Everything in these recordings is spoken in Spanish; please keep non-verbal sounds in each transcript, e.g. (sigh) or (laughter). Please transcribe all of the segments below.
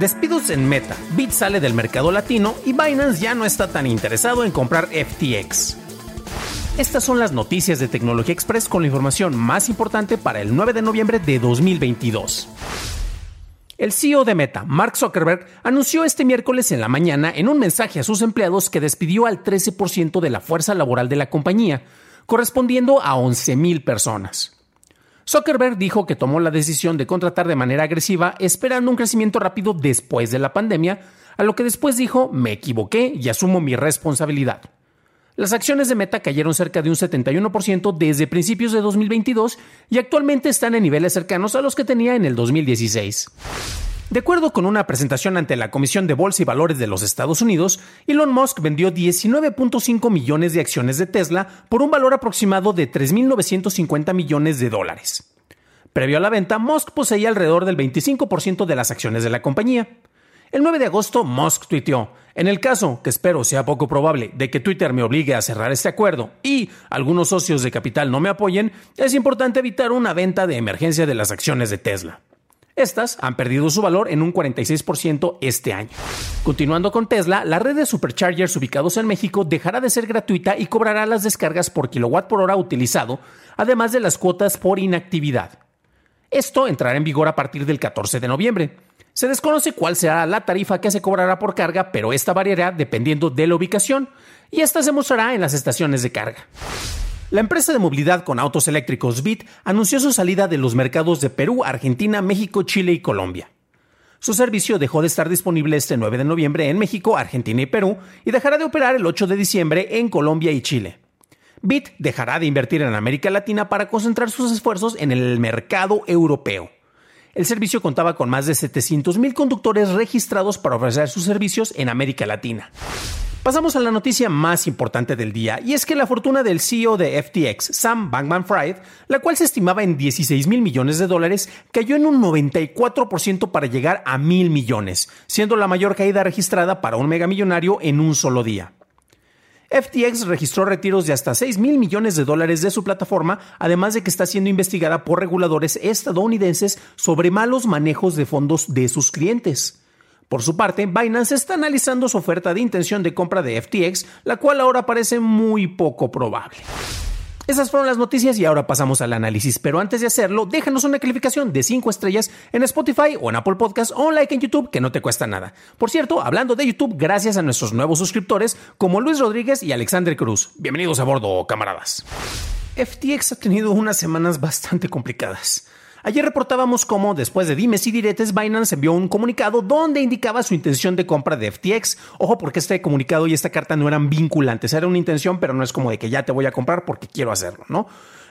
Despidos en Meta, Bit sale del mercado latino y Binance ya no está tan interesado en comprar FTX. Estas son las noticias de Tecnología Express con la información más importante para el 9 de noviembre de 2022. El CEO de Meta, Mark Zuckerberg, anunció este miércoles en la mañana en un mensaje a sus empleados que despidió al 13% de la fuerza laboral de la compañía, correspondiendo a 11.000 personas. Zuckerberg dijo que tomó la decisión de contratar de manera agresiva esperando un crecimiento rápido después de la pandemia, a lo que después dijo me equivoqué y asumo mi responsabilidad. Las acciones de Meta cayeron cerca de un 71% desde principios de 2022 y actualmente están en niveles cercanos a los que tenía en el 2016. De acuerdo con una presentación ante la Comisión de Bolsa y Valores de los Estados Unidos, Elon Musk vendió 19.5 millones de acciones de Tesla por un valor aproximado de 3.950 millones de dólares. Previo a la venta, Musk poseía alrededor del 25% de las acciones de la compañía. El 9 de agosto, Musk tuiteó, en el caso, que espero sea poco probable, de que Twitter me obligue a cerrar este acuerdo y algunos socios de capital no me apoyen, es importante evitar una venta de emergencia de las acciones de Tesla. Estas han perdido su valor en un 46% este año. Continuando con Tesla, la red de superchargers ubicados en México dejará de ser gratuita y cobrará las descargas por kilowatt por hora utilizado, además de las cuotas por inactividad. Esto entrará en vigor a partir del 14 de noviembre. Se desconoce cuál será la tarifa que se cobrará por carga, pero esta variará dependiendo de la ubicación, y esta se mostrará en las estaciones de carga. La empresa de movilidad con autos eléctricos Bit anunció su salida de los mercados de Perú, Argentina, México, Chile y Colombia. Su servicio dejó de estar disponible este 9 de noviembre en México, Argentina y Perú y dejará de operar el 8 de diciembre en Colombia y Chile. Bit dejará de invertir en América Latina para concentrar sus esfuerzos en el mercado europeo. El servicio contaba con más de 700.000 conductores registrados para ofrecer sus servicios en América Latina. Pasamos a la noticia más importante del día, y es que la fortuna del CEO de FTX, Sam Bankman Fried, la cual se estimaba en 16 mil millones de dólares, cayó en un 94% para llegar a mil millones, siendo la mayor caída registrada para un megamillonario en un solo día. FTX registró retiros de hasta 6 mil millones de dólares de su plataforma, además de que está siendo investigada por reguladores estadounidenses sobre malos manejos de fondos de sus clientes. Por su parte, Binance está analizando su oferta de intención de compra de FTX, la cual ahora parece muy poco probable. Esas fueron las noticias y ahora pasamos al análisis, pero antes de hacerlo, déjanos una calificación de 5 estrellas en Spotify o en Apple Podcast o un like en YouTube que no te cuesta nada. Por cierto, hablando de YouTube, gracias a nuestros nuevos suscriptores como Luis Rodríguez y Alexander Cruz. Bienvenidos a bordo, camaradas. FTX ha tenido unas semanas bastante complicadas. Ayer reportábamos cómo, después de dimes y diretes, Binance envió un comunicado donde indicaba su intención de compra de FTX. Ojo, porque este comunicado y esta carta no eran vinculantes, era una intención, pero no es como de que ya te voy a comprar porque quiero hacerlo, ¿no?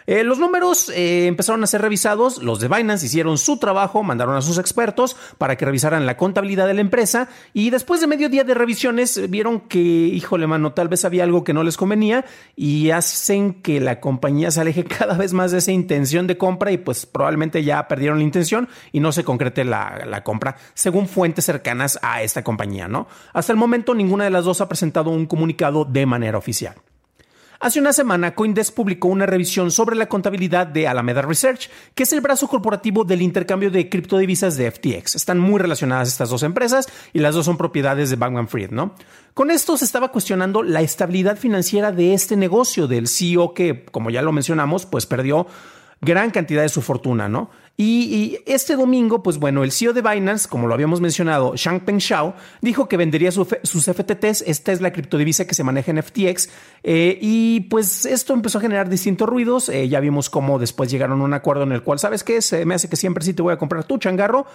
Eh, los números eh, empezaron a ser revisados, los de Binance hicieron su trabajo, mandaron a sus expertos para que revisaran la contabilidad de la empresa y después de medio día de revisiones eh, vieron que, híjole mano, tal vez había algo que no les convenía y hacen que la compañía se aleje (laughs) cada vez más de esa intención de compra y pues probablemente ya perdieron la intención y no se concrete la, la compra según fuentes cercanas a esta compañía, ¿no? Hasta el momento ninguna de las dos ha presentado un comunicado de manera oficial. Hace una semana, Coindesk publicó una revisión sobre la contabilidad de Alameda Research, que es el brazo corporativo del intercambio de criptodivisas de FTX. Están muy relacionadas estas dos empresas y las dos son propiedades de Bankman Fried, ¿no? Con esto se estaba cuestionando la estabilidad financiera de este negocio del CEO que, como ya lo mencionamos, pues perdió gran cantidad de su fortuna, ¿no? Y, este domingo, pues bueno, el CEO de Binance, como lo habíamos mencionado, Changpeng Shao, dijo que vendería sus FTTs. Esta es la criptodivisa que se maneja en FTX. Eh, y pues esto empezó a generar distintos ruidos. Eh, ya vimos cómo después llegaron a un acuerdo en el cual, ¿sabes qué? Me hace que siempre sí te voy a comprar tu changarro.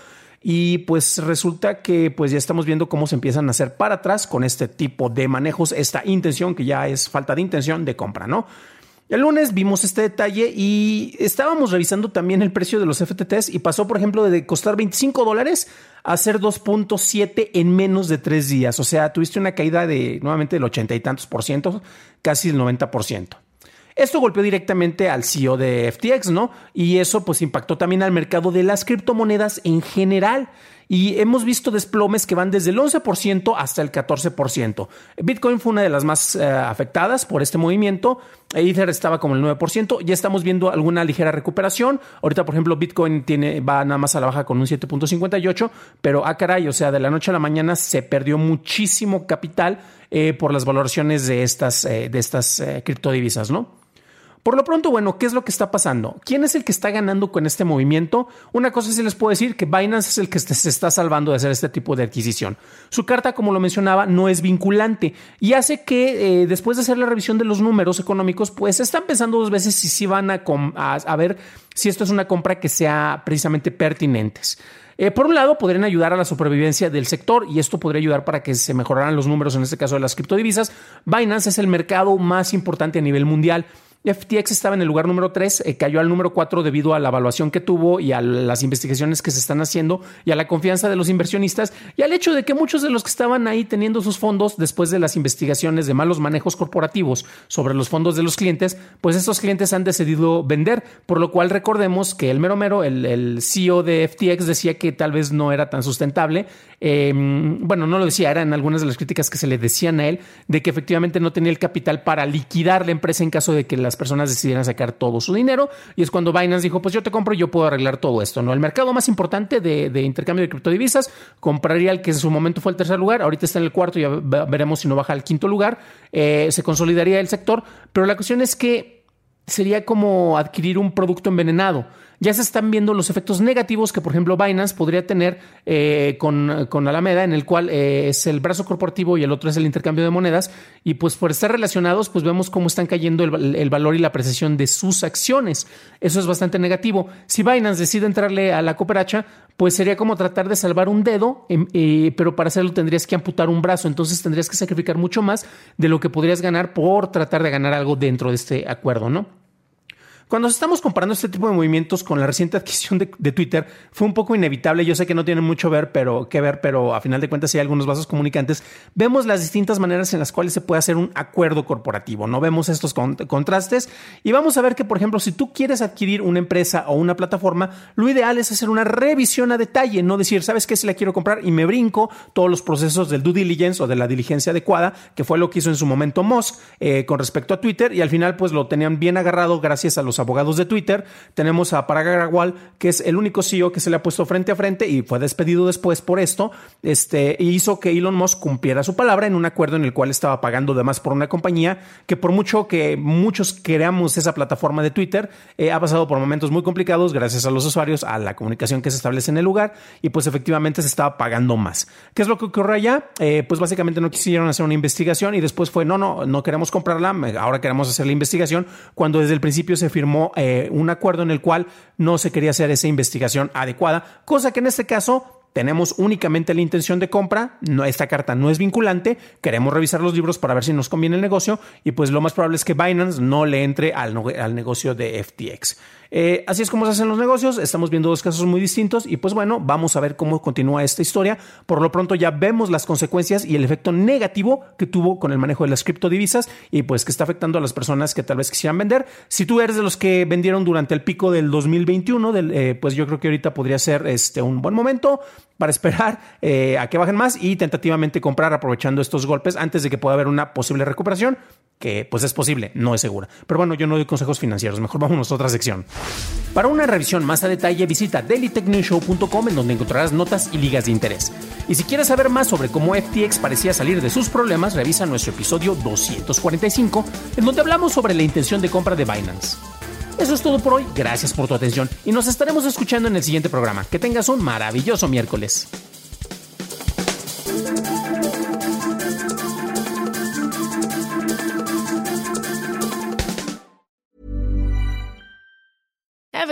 Y pues resulta que pues ya estamos viendo cómo se empiezan a hacer para atrás con este tipo de manejos, esta intención que ya es falta de intención de compra, ¿no? El lunes vimos este detalle y estábamos revisando también el precio de los FTTs y pasó, por ejemplo, de costar 25 dólares a ser 2.7 en menos de tres días. O sea, tuviste una caída de nuevamente del ochenta y tantos por ciento, casi el 90 por ciento. Esto golpeó directamente al CEO de FTX, ¿no? Y eso pues impactó también al mercado de las criptomonedas en general y hemos visto desplomes que van desde el 11% hasta el 14%. Bitcoin fue una de las más eh, afectadas por este movimiento. Ether estaba como el 9%. Ya estamos viendo alguna ligera recuperación. Ahorita, por ejemplo, Bitcoin tiene, va nada más a la baja con un 7.58, pero ah, caray, o sea, de la noche a la mañana se perdió muchísimo capital eh, por las valoraciones de estas, eh, de estas criptodivisas, ¿no? Por lo pronto, bueno, ¿qué es lo que está pasando? ¿Quién es el que está ganando con este movimiento? Una cosa sí les puedo decir que Binance es el que se está salvando de hacer este tipo de adquisición. Su carta, como lo mencionaba, no es vinculante y hace que eh, después de hacer la revisión de los números económicos, pues están pensando dos veces si sí van a, ver si esto es una compra que sea precisamente pertinentes. Eh, por un lado, podrían ayudar a la supervivencia del sector y esto podría ayudar para que se mejoraran los números, en este caso de las criptodivisas. Binance es el mercado más importante a nivel mundial FTX estaba en el lugar número 3, eh, cayó al número 4 debido a la evaluación que tuvo y a las investigaciones que se están haciendo y a la confianza de los inversionistas y al hecho de que muchos de los que estaban ahí teniendo sus fondos después de las investigaciones de malos manejos corporativos sobre los fondos de los clientes, pues estos clientes han decidido vender, por lo cual recordemos que el mero mero, el, CEO de FTX decía que tal vez no era tan sustentable. Em, bueno, no lo decía, eran algunas de las críticas que se le decían a él de que efectivamente no tenía el capital para liquidar la empresa en caso de que las personas decidieran sacar todo su dinero. Y es cuando Binance dijo, pues yo te compro y yo puedo arreglar todo esto. ¿no? El mercado más importante de, intercambio de criptodivisas compraría el que en su momento fue el tercer lugar, ahorita está en el cuarto, ya veremos si no baja al quinto lugar. Eh, se consolidaría el sector, pero la cuestión es que sería como adquirir un producto envenenado ya se están viendo los efectos negativos que, por ejemplo, Binance podría tener eh, con, Alameda, en el cual eh, es el brazo corporativo y el otro es el intercambio de monedas. Y pues por estar relacionados, pues vemos cómo están cayendo el, valor y la apreciación de sus acciones. Eso es bastante negativo. Si Binance decide entrarle a la cooperacha, pues sería como tratar de salvar un dedo, em, eh, pero para hacerlo tendrías que amputar un brazo. Entonces tendrías que sacrificar mucho más de lo que podrías ganar por tratar de ganar algo dentro de este acuerdo, ¿no? Cuando estamos comparando este tipo de movimientos con la reciente adquisición de, Twitter, fue un poco inevitable. Yo sé que no tiene mucho ver, pero, que ver, pero a final de cuentas, hay algunos vasos comunicantes, vemos las distintas maneras en las cuales se puede hacer un acuerdo corporativo. No vemos estos contrastes y vamos a ver que, por ejemplo, si tú quieres adquirir una empresa o una plataforma, lo ideal es hacer una revisión a detalle, no decir, ¿sabes qué? Si la quiero comprar y me brinco todos los procesos del due diligence o de la diligencia adecuada, que fue lo que hizo en su momento Musk eh, con respecto a Twitter y al final, pues lo tenían bien agarrado gracias a los abogados de Twitter. Tenemos a Parag que es el único CEO que se le ha puesto frente a frente y fue despedido después por esto. Este hizo que Elon Musk cumpliera su palabra en un acuerdo en el cual estaba pagando de más por una compañía que por mucho que muchos creamos esa plataforma de Twitter, eh, ha pasado por momentos muy complicados gracias a los usuarios, a la comunicación que se establece en el lugar y pues efectivamente se estaba pagando más. ¿Qué es lo que ocurrió allá? Eh, pues básicamente no quisieron hacer una investigación y después fue, no, no, no queremos comprarla, ahora queremos hacer la investigación, cuando desde el principio se firmó eh, un acuerdo en el cual no se quería hacer esa investigación adecuada, cosa que en este caso tenemos únicamente la intención de compra, no, esta carta no es vinculante, queremos revisar los libros para ver si nos conviene el negocio y pues lo más probable es que Binance no le entre al, al negocio de FTX. Eh, así es como se hacen los negocios, estamos viendo dos casos muy distintos y pues bueno, vamos a ver cómo continúa esta historia. Por lo pronto ya vemos las consecuencias y el efecto negativo que tuvo con el manejo de las criptodivisas y pues que está afectando a las personas que tal vez quisieran vender. Si tú eres de los que vendieron durante el pico del 2021, eh, pues yo creo que ahorita podría ser este, un buen momento para esperar eh, a que bajen más y tentativamente comprar aprovechando estos golpes antes de que pueda haber una posible recuperación que pues es posible, no es segura. Pero bueno, yo no doy consejos financieros, mejor vamos a otra sección. Para una revisión más a detalle, visita dailytechnewshow.com en donde encontrarás notas y ligas de interés. Y si quieres saber más sobre cómo FTX parecía salir de sus problemas, revisa nuestro episodio 245, en donde hablamos sobre la intención de compra de Binance. Eso es todo por hoy, gracias por tu atención y nos estaremos escuchando en el siguiente programa. Que tengas un maravilloso miércoles.